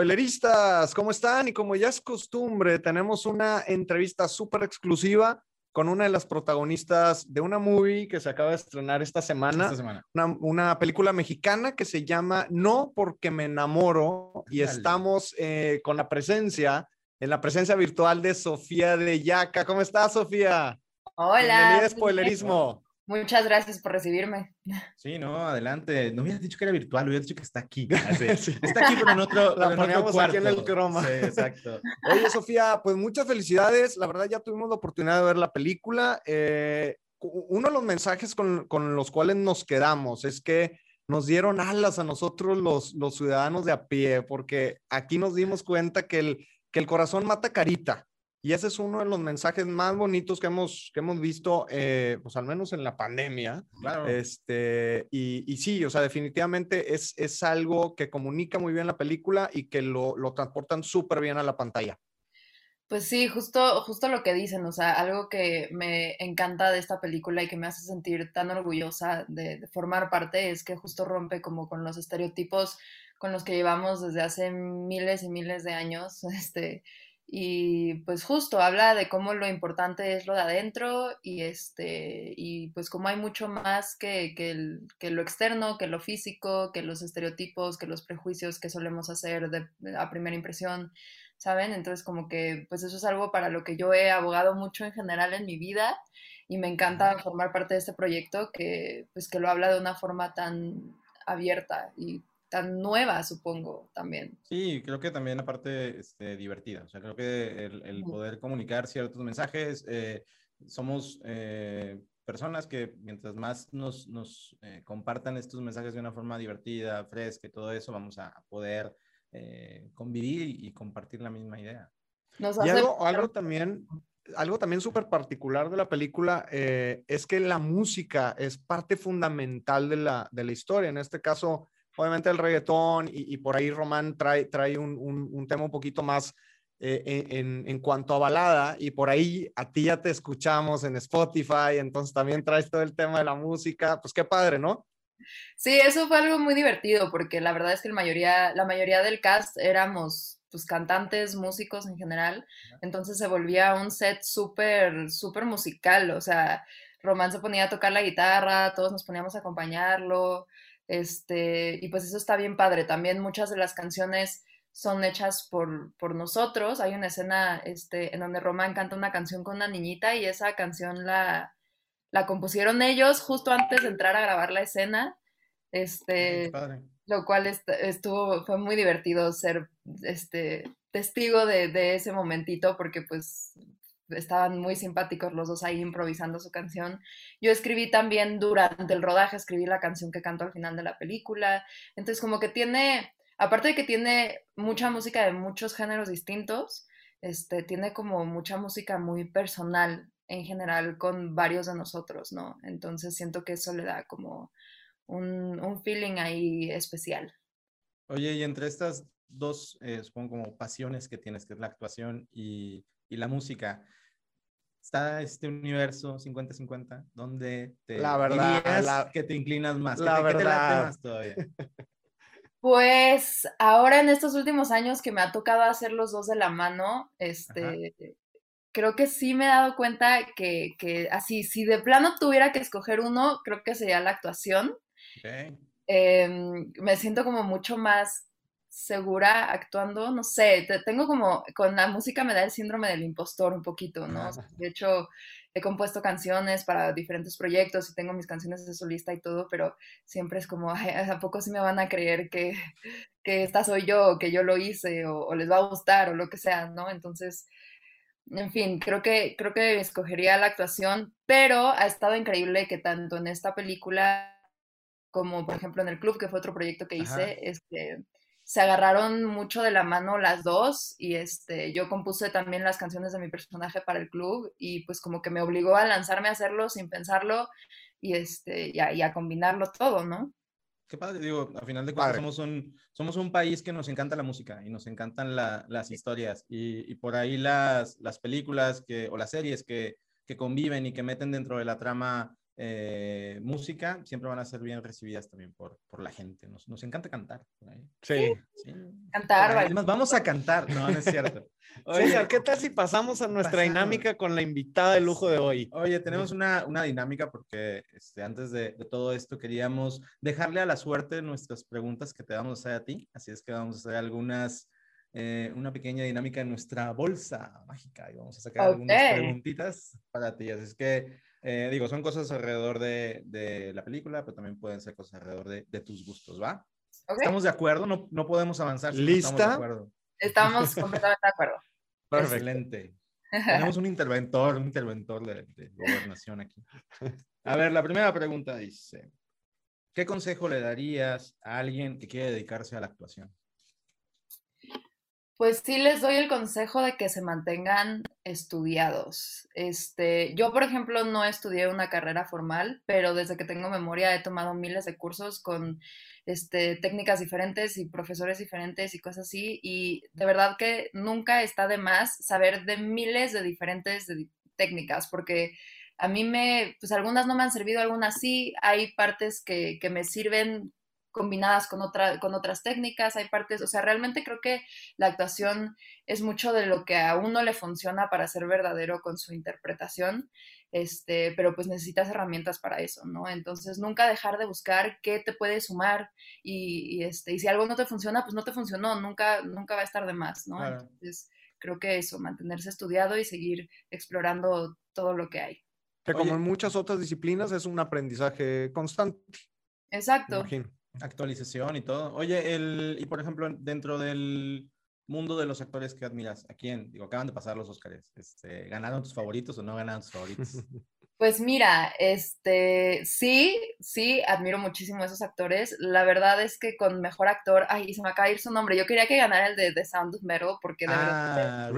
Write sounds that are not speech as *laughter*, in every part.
spoileristas, ¿cómo están? Y como ya es costumbre, tenemos una entrevista súper exclusiva con una de las protagonistas de una movie que se acaba de estrenar esta semana, Una, película mexicana que se llama No porque me enamoro y estamos eh, con la presencia, en la presencia virtual de Sofía de Yaca. ¿Cómo estás, Sofía? Hola. Bienvenida a Spoilerismo. Muchas gracias por recibirme. Sí, no, adelante. No hubieras dicho que era virtual, hubieras dicho que está aquí. *laughs* *laughs* Está aquí, pero en otro, *laughs* La ponemos aquí en el croma. Sí, exacto. Oye, Sofía, pues muchas felicidades. La verdad, ya tuvimos la oportunidad de ver la película. Eh, uno de los mensajes con, con, los cuales nos quedamos es que nos dieron alas a nosotros los, los ciudadanos de a pie, porque aquí nos dimos cuenta que el, que el corazón mata carita. Y ese es uno de los mensajes más bonitos que hemos, que hemos visto, eh, pues al menos en la pandemia. Claro. Este, y, y, sí, o sea, definitivamente es, es algo que comunica muy bien la película y que lo, lo transportan súper bien a la pantalla. Pues sí, justo, justo lo que dicen, o sea, algo que me encanta de esta película y que me hace sentir tan orgullosa de, de formar parte es que justo rompe como con los estereotipos con los que llevamos desde hace miles y miles de años, *laughs* este, y pues justo habla de cómo lo importante es lo de adentro y este y pues como hay mucho más que, que, que lo externo, que lo físico, que los estereotipos, que los prejuicios que solemos hacer de, a primera impresión, ¿saben? Entonces como que pues eso es algo para lo que yo he abogado mucho en general en mi vida y me encanta formar parte de este proyecto que pues que lo habla de una forma tan abierta y tan nueva, supongo, también. Sí, creo que también aparte este, divertida. O sea, creo que el, poder comunicar ciertos mensajes, eh, somos eh, personas que mientras más nos, nos eh, compartan estos mensajes de una forma divertida, fresca y todo eso, vamos a poder convivir y compartir la misma idea. y algo, algo también algo también súper particular de la película es que la música es parte fundamental de la, de la historia. En este caso, obviamente el reggaetón y, por ahí Román trae, trae un, un, tema un poquito más eh, en, en, cuanto a balada y por ahí a ti ya te escuchamos en Spotify, entonces también traes todo el tema de la música, pues qué padre, ¿no? Sí, eso fue algo muy divertido porque la verdad es que la mayoría, la mayoría del cast éramos pues cantantes, músicos en general, entonces se volvía un set súper, súper musical, o sea, Román se ponía a tocar la guitarra, todos nos poníamos a acompañarlo, este, y pues eso está bien padre. También muchas de las canciones son hechas por, por nosotros. Hay una escena este, en donde Román canta una canción con una niñita y esa canción la, la compusieron ellos justo antes de entrar a grabar la escena. Este, lo cual estuvo, fue muy divertido ser este, testigo de, de, ese momentito porque pues estaban muy simpáticos los dos ahí improvisando su canción. Yo escribí también durante el rodaje, escribí la canción que canto al final de la película. Entonces, como que tiene, aparte de que tiene mucha música de muchos géneros distintos, este, tiene como mucha música muy personal en general con varios de nosotros, ¿no? Entonces siento que eso le da como un, un feeling ahí especial. Oye, y entre estas dos, eh, supongo como pasiones que tienes, que es la actuación y, y la música, está este universo 50-50 donde te la verdad que te inclinas más, la verdad. más todavía. *laughs* Pues ahora en estos últimos años que me ha tocado hacer los dos de la mano, este, creo que sí me he dado cuenta que, que, así, si de plano tuviera que escoger uno, creo que sería la actuación. Em, me siento como mucho más segura actuando, no sé, tengo como, con la música me da el síndrome del impostor un poquito, ¿no? De hecho, he compuesto canciones para diferentes proyectos y tengo mis canciones de solista y todo, pero siempre es como, ¿a poco sí me van a creer que, que esta soy yo, que yo lo hice, o, les va a gustar, o lo que sea, ¿no? Entonces, en fin, creo que, creo que escogería la actuación, pero ha estado increíble que tanto en esta película como, por ejemplo, en El Club, que fue otro proyecto que hice, este se agarraron mucho de la mano las dos y este, yo compuse también las canciones de mi personaje para el club y pues como que me obligó a lanzarme a hacerlo sin pensarlo y, este, y, a, combinarlo todo, ¿no? Qué padre, digo, a final de cuentas somos un, somos un país que nos encanta la música y nos encantan las historias y, y, por ahí las, las películas que, o las series que, que conviven y que meten dentro de la trama eh, música, siempre van a ser bien recibidas también por, por la gente. Nos, nos encanta cantar. Sí. sí. Cantar, Además, vamos a cantar. No, no es cierto. *laughs* Oye, ¿qué tal si pasamos a nuestra dinámica con la invitada de lujo de hoy? Oye, tenemos una, una dinámica porque este, antes de, de, todo esto queríamos dejarle a la suerte nuestras preguntas que te vamos a hacer a ti. Así es que vamos a hacer algunas, eh, una pequeña dinámica en nuestra bolsa mágica y vamos a sacar okay. algunas preguntitas para ti. Así es que eh, digo, son cosas alrededor de, de, la película, pero también pueden ser cosas alrededor de, de tus gustos, ¿va? Okay. ¿Estamos de acuerdo? No, no podemos avanzar. Si ¿Lista? No estamos, de acuerdo. estamos *laughs* completamente de acuerdo. Perfecto. Excelente. Tenemos un interventor, un interventor de, de gobernación aquí. A ver, la primera pregunta dice, ¿qué consejo le darías a alguien que quiere dedicarse a la actuación? Pues sí les doy el consejo de que se mantengan estudiados. Este, yo, por ejemplo, no estudié una carrera formal, pero desde que tengo memoria he tomado miles de cursos con este, técnicas diferentes y profesores diferentes y cosas así. Y de verdad que nunca está de más saber de miles de diferentes técnicas, porque a mí me, pues algunas no me han servido, algunas sí. Hay partes que, que me sirven combinadas con, otra, con otras técnicas, hay partes, o sea, realmente creo que la actuación es mucho de lo que a uno le funciona para ser verdadero con su interpretación, este, pero pues necesitas herramientas para eso, ¿no? Entonces, nunca dejar de buscar qué te puede sumar y, y este, y si algo no te funciona, pues no te funcionó, nunca, nunca va a estar de más, ¿no? Claro. Entonces, creo que eso, mantenerse estudiado y seguir explorando todo lo que hay. Que como Oye, en muchas otras disciplinas es un aprendizaje constante. Exacto. Imagino. Actualización y todo. Oye, el, y por ejemplo, dentro del mundo de los actores que admiras, ¿a quién? Digo, acaban de pasar los Oscars. Este, ¿Ganaron tus favoritos o no ganaron tus favoritos? *laughs* Pues mira, este, sí, sí, admiro muchísimo a esos actores. La verdad es que con mejor actor, ay, se me acaba de ir su nombre. Yo quería que ganara el de The Sound of Metal porque de ah, verdad.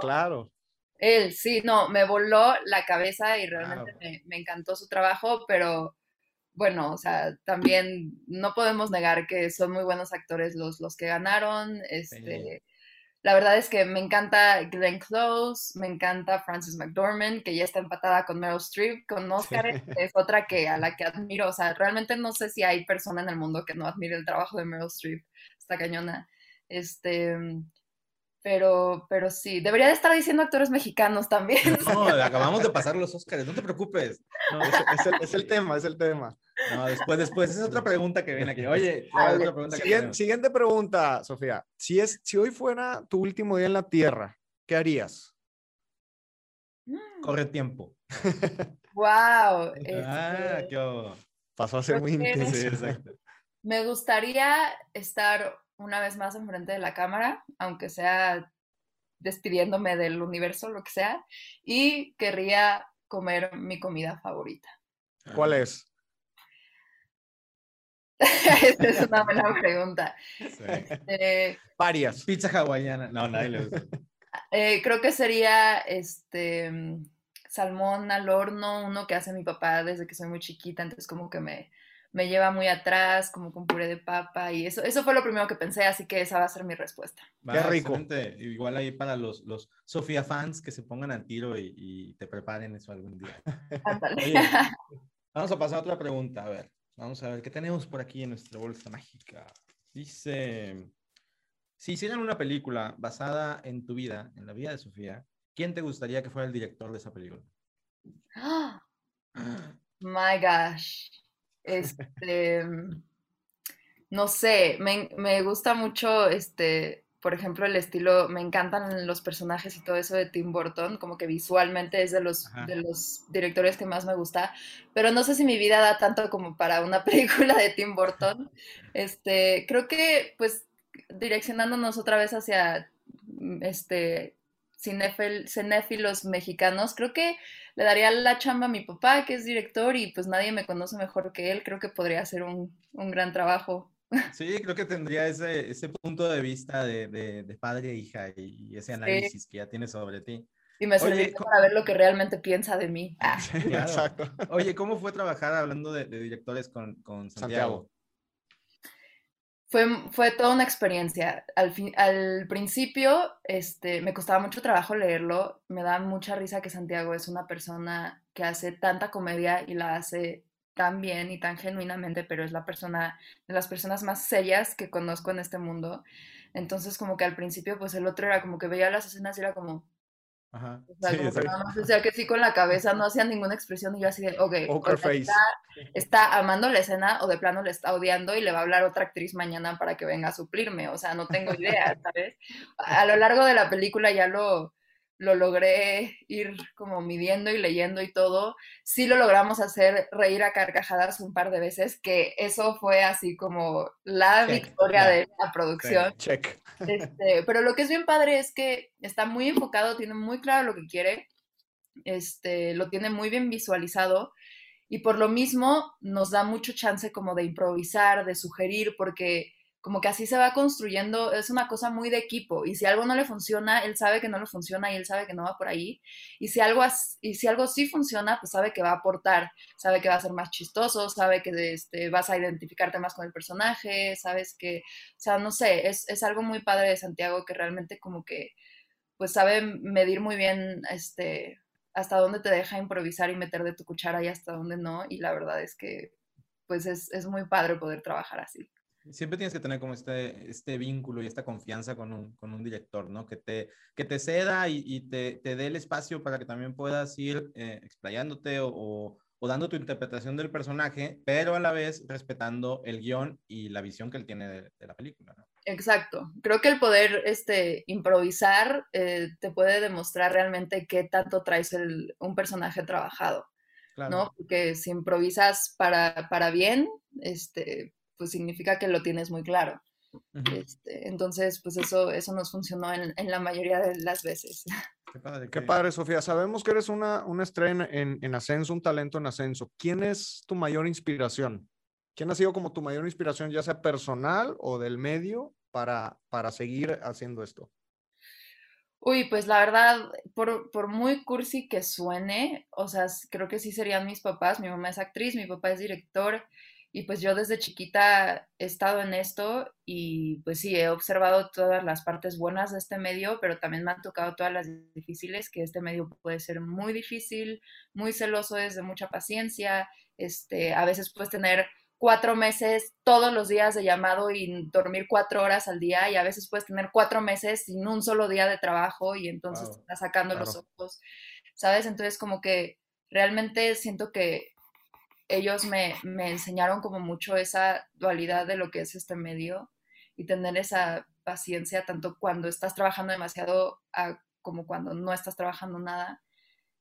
Claro. Él, sí, no, me voló la cabeza y realmente claro. me, me encantó su trabajo, pero bueno, o sea, también no podemos negar que son muy buenos actores los, los que ganaron. Este, sí. La verdad es que me encanta Glenn Close, me encanta Frances McDormand, que ya está empatada con Meryl Streep, con Oscar, es otra que a la que admiro. O sea, realmente no sé si hay persona en el mundo que no admire el trabajo de Meryl Streep, está cañona. Este, pero, pero sí, debería de estar diciendo actores mexicanos también. *laughs* No, acabamos de pasar los Oscars, no te preocupes. No, es, es, el, es, el, tema, es el tema. No, después, después, esa es otra pregunta que viene aquí. Oye, *laughs* otra pregunta siguiente, siguiente, pregunta, Sofía. Si, es, si hoy fuera tu último día en la Tierra, ¿qué harías? Corre tiempo. *laughs* Wow. Ah, este... qué Pasó a ser muy intenso. Me gustaría estar una vez más enfrente de la cámara, aunque sea despidiéndome del universo, lo que sea, y querría comer mi comida favorita. ¿Cuál es? *laughs* Esta es una buena pregunta. Sí. Eh, Varias. Pizza hawaiana. No, nadie le gusta. Eh, creo que sería este salmón al horno, uno que hace mi papá desde que soy muy chiquita, entonces como que me, me lleva muy atrás, como con puré de papa, y eso, eso fue lo primero que pensé, así que esa va a ser mi respuesta. Qué rico. Igual ahí para los, los Sofía fans que se pongan al tiro y, y te preparen eso algún día. *laughs* Oye, vamos a pasar a otra pregunta, a ver. Vamos a ver qué tenemos por aquí en nuestra bolsa mágica. Dice, si hicieran una película basada en tu vida, en la vida de Sofía, ¿quién te gustaría que fuera el director de esa película? Oh, *gasps* my gosh. Este, no sé, me, me, gusta mucho, este, por ejemplo, el estilo, me encantan los personajes y todo eso de Tim Burton, como que visualmente es de los, de los directores que más me gusta, pero no sé si mi vida da tanto como para una *laughs* película de Tim Burton. Este, creo que, pues, direccionándonos otra vez hacia, este, cinéfilos mexicanos, creo que le daría la chamba a mi papá, que es director, y pues nadie me conoce mejor que él, creo que podría hacer un, un gran trabajo. *laughs* Sí, creo que tendría ese, ese punto de vista de, de, de padre e hija y ese análisis sí. que ya tiene sobre ti. Y me serviría para ver lo que realmente piensa de mí. Ah. *laughs* Sí, claro. Exacto. Oye, ¿cómo fue trabajar hablando de, de directores con, con Santiago? Santiago. Fue, fue, toda una experiencia. Al, fin, al principio este, me costaba mucho trabajo leerlo. Me da mucha risa que Santiago es una persona que hace tanta comedia y la hace tan bien y tan genuinamente, pero es la persona, de las personas más serias que conozco en este mundo. Entonces, como que al principio, pues el otro era como que veía las escenas y era como, Ajá. o sea, como que nada más decía que sí con la cabeza, no hacía ninguna expresión y yo así de, ok, Poker face. está, está amando la escena o de plano le está odiando y le va a hablar otra actriz mañana para que venga a suplirme, o sea, no tengo idea, ¿sabes? A lo largo de la película ya lo, lo logré ir como midiendo y leyendo y todo. Sí lo logramos hacer reír a carcajadas un par de veces, que eso fue así como la Check, victoria de la producción. Check. Este, pero lo que es bien padre es que está muy enfocado, tiene muy claro lo que quiere, este, lo tiene muy bien visualizado y por lo mismo nos da mucho chance como de improvisar, de sugerir, porque como que así se va construyendo, es una cosa muy de equipo y si algo no le funciona, él sabe que no le funciona y él sabe que no va por ahí y si algo, y si algo sí funciona, pues sabe que va a aportar, sabe que va a ser más chistoso, sabe que este, vas a identificarte más con el personaje, sabes que o sea, no sé, es, es algo muy padre de Santiago que realmente como que pues sabe medir muy bien este hasta dónde te deja improvisar y meter de tu cuchara y hasta dónde no. Y la verdad es que pues es, es muy padre poder trabajar así. Siempre tienes que tener como este, este vínculo y esta confianza con un, con un director, ¿no? Que te, que te ceda y, y te, te dé el espacio para que también puedas ir eh, explayándote o, o, o dando tu interpretación del personaje, pero a la vez respetando el guion y la visión que él tiene de, de la película, ¿no? Exacto. Creo que el poder este, improvisar eh, te puede demostrar realmente qué tanto traes el, un personaje trabajado, Claro. ¿no? Porque si improvisas para, para bien, este, pues significa que lo tienes muy claro. Este, entonces, pues eso, eso nos funcionó en, en la mayoría de las veces. *laughs* Qué padre. Qué padre, Sofía. Sabemos que eres una, una estrella en, en ascenso, un talento en ascenso. ¿Quién es tu mayor inspiración? ¿Quién ha sido como tu mayor inspiración, ya sea personal o del medio, para, para seguir haciendo esto? Uy, pues la verdad, por, por muy cursi que suene, o sea, creo que sí serían mis papás. Mi mamá es actriz, mi papá es director, y pues yo desde chiquita he estado en esto y pues sí, he observado todas las partes buenas de este medio, pero también me han tocado todas las difíciles, que este medio puede ser muy difícil, muy celoso, es de mucha paciencia, este, a veces puedes tener cuatro meses todos los días de llamado y dormir cuatro horas al día y a veces puedes tener cuatro meses sin un solo día de trabajo y entonces Wow, te estás sacando los ojos, ¿sabes? Entonces como que realmente siento que ellos me, me enseñaron como mucho esa dualidad de lo que es este medio y tener esa paciencia tanto cuando estás trabajando demasiado como cuando no estás trabajando nada.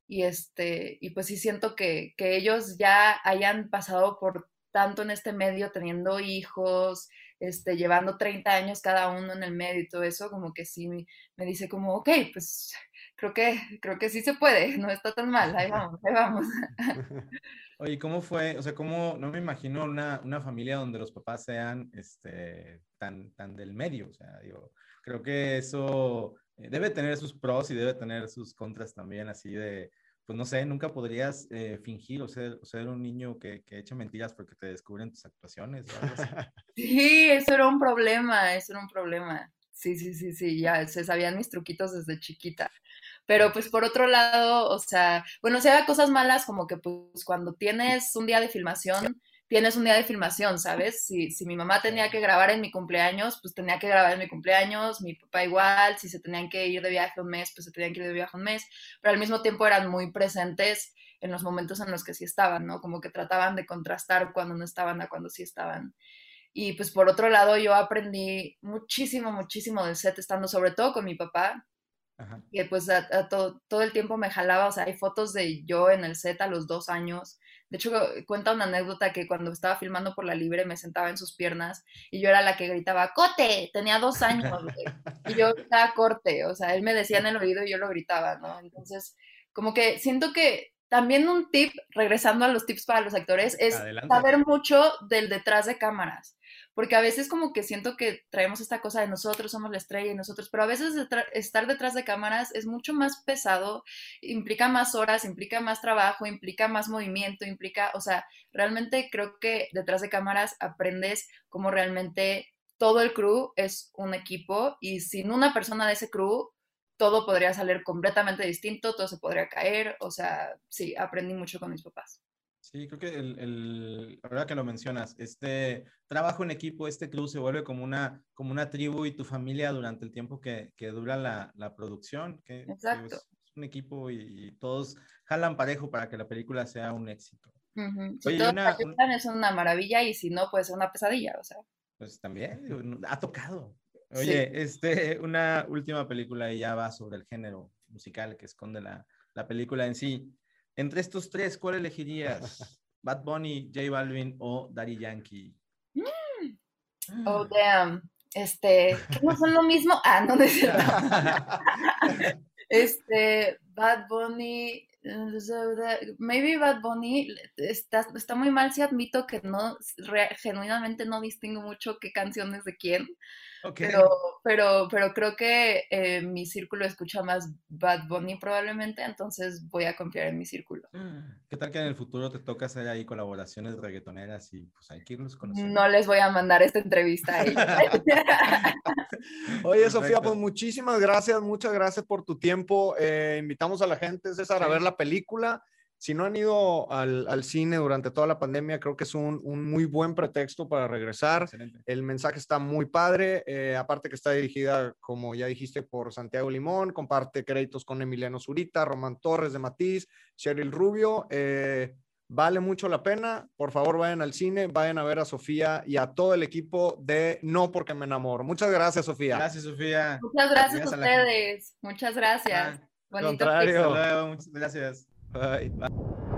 Y, este, y pues sí siento que, que ellos ya hayan pasado por tanto en este medio, teniendo hijos, este, llevando 30 años cada uno en el medio y todo eso, como que sí me, me dice como, ok, pues creo que, creo que sí se puede, no está tan mal, ahí vamos, ahí vamos. *laughs* Oye, ¿cómo fue? O sea, ¿cómo? No me imagino una, una familia donde los papás sean este, tan, tan del medio. O sea, digo, creo que eso eh, debe tener sus pros y debe tener sus contras también, así de, pues no sé, nunca podrías eh, fingir o ser, o ser un niño que, que eche mentiras porque te descubren tus actuaciones o algo así. *laughs* Sí, eso era un problema, eso era un problema. Sí, sí, sí, sí, ya se sabían mis truquitos desde chiquita. Pero pues por otro lado, o sea, bueno, si había cosas malas como que pues cuando tienes un día de filmación, tienes un día de filmación, ¿sabes? Si, si mi mamá tenía que grabar en mi cumpleaños, pues tenía que grabar en mi cumpleaños, mi papá igual, si se tenían que ir de viaje un mes, pues se tenían que ir de viaje un mes, pero al mismo tiempo eran muy presentes en los momentos en los que sí estaban, ¿no? Como que trataban de contrastar cuando no estaban a cuando sí estaban. Y pues por otro lado, yo aprendí muchísimo, muchísimo del set, estando sobre todo con mi papá, Ajá. que pues a, a to, todo el tiempo me jalaba, o sea, hay fotos de yo en el set a los dos años. De hecho, cuenta una anécdota que cuando estaba filmando por la libre me sentaba en sus piernas y yo era la que gritaba, ¡Cote! Tenía dos años. Y yo gritaba corte, o sea, él me decía en el oído y yo lo gritaba, ¿no? Entonces, como que siento que también un tip, regresando a los tips para los actores, es Adelante. saber mucho del detrás de cámaras porque a veces como que siento que traemos esta cosa de nosotros somos la estrella y nosotros, pero a veces estar detrás de cámaras es mucho más pesado, implica más horas, implica más trabajo, implica más movimiento, implica, o sea, realmente creo que detrás de cámaras aprendes cómo realmente todo el crew es un equipo y sin una persona de ese crew todo podría salir completamente distinto, todo se podría caer, o sea, sí, aprendí mucho con mis papás. Sí, creo que el, el, verdad que lo mencionas, este trabajo en equipo, este club se vuelve como una, como una tribu y tu familia durante el tiempo que, que dura la, la, producción, que, Exacto. es un equipo y, y, todos jalan parejo para que la película sea un éxito. Uh -huh. Si Oye, todos una, ayudan, es una maravilla y si no, pues es una pesadilla, o sea. Pues también, ha tocado. Oye, sí. este, *laughs* una última película y ya va sobre el género musical que esconde la, la película en sí. Entre estos tres, ¿cuál elegirías? *laughs* ¿Bad Bunny, J Balvin o Daddy Yankee? Mm. Oh, damn. Este, ¿qué no son lo mismo? Ah, no, no es cierto. *laughs* este, Bad Bunny, maybe Bad Bunny está, está muy mal si admito que no, re, genuinamente no distingo mucho qué canciones de quién. Okay. Pero, pero, pero creo que eh, mi círculo escucha más Bad Bunny probablemente, entonces voy a confiar en mi círculo. ¿Qué tal que en el futuro te toca hacer ahí colaboraciones reggaetoneras y pues hay que irlos conociendo? No les voy a mandar esta entrevista a ellos. *laughs* Oye, Sofía, pues muchísimas gracias, muchas gracias por tu tiempo. Eh, invitamos a la gente, César, sí. a ver la película si no han ido al, al, cine durante toda la pandemia, creo que es un, un muy buen pretexto para regresar. Excelente. El mensaje está muy padre, eh, aparte que está dirigida, como ya dijiste, por Santiago Limón, comparte créditos con Emiliano Zurita, Román Torres de Matiz, Cheryl Rubio. Eh, vale mucho la pena. Por favor, vayan al cine, vayan a ver a Sofía y a todo el equipo de No Porque Me Enamoro. Muchas gracias, Sofía. Gracias, Sofía. Muchas gracias, gracias a ustedes. Muchas gracias. Ah, Contrario. Hasta luego. Muchas gracias. Vai. vai.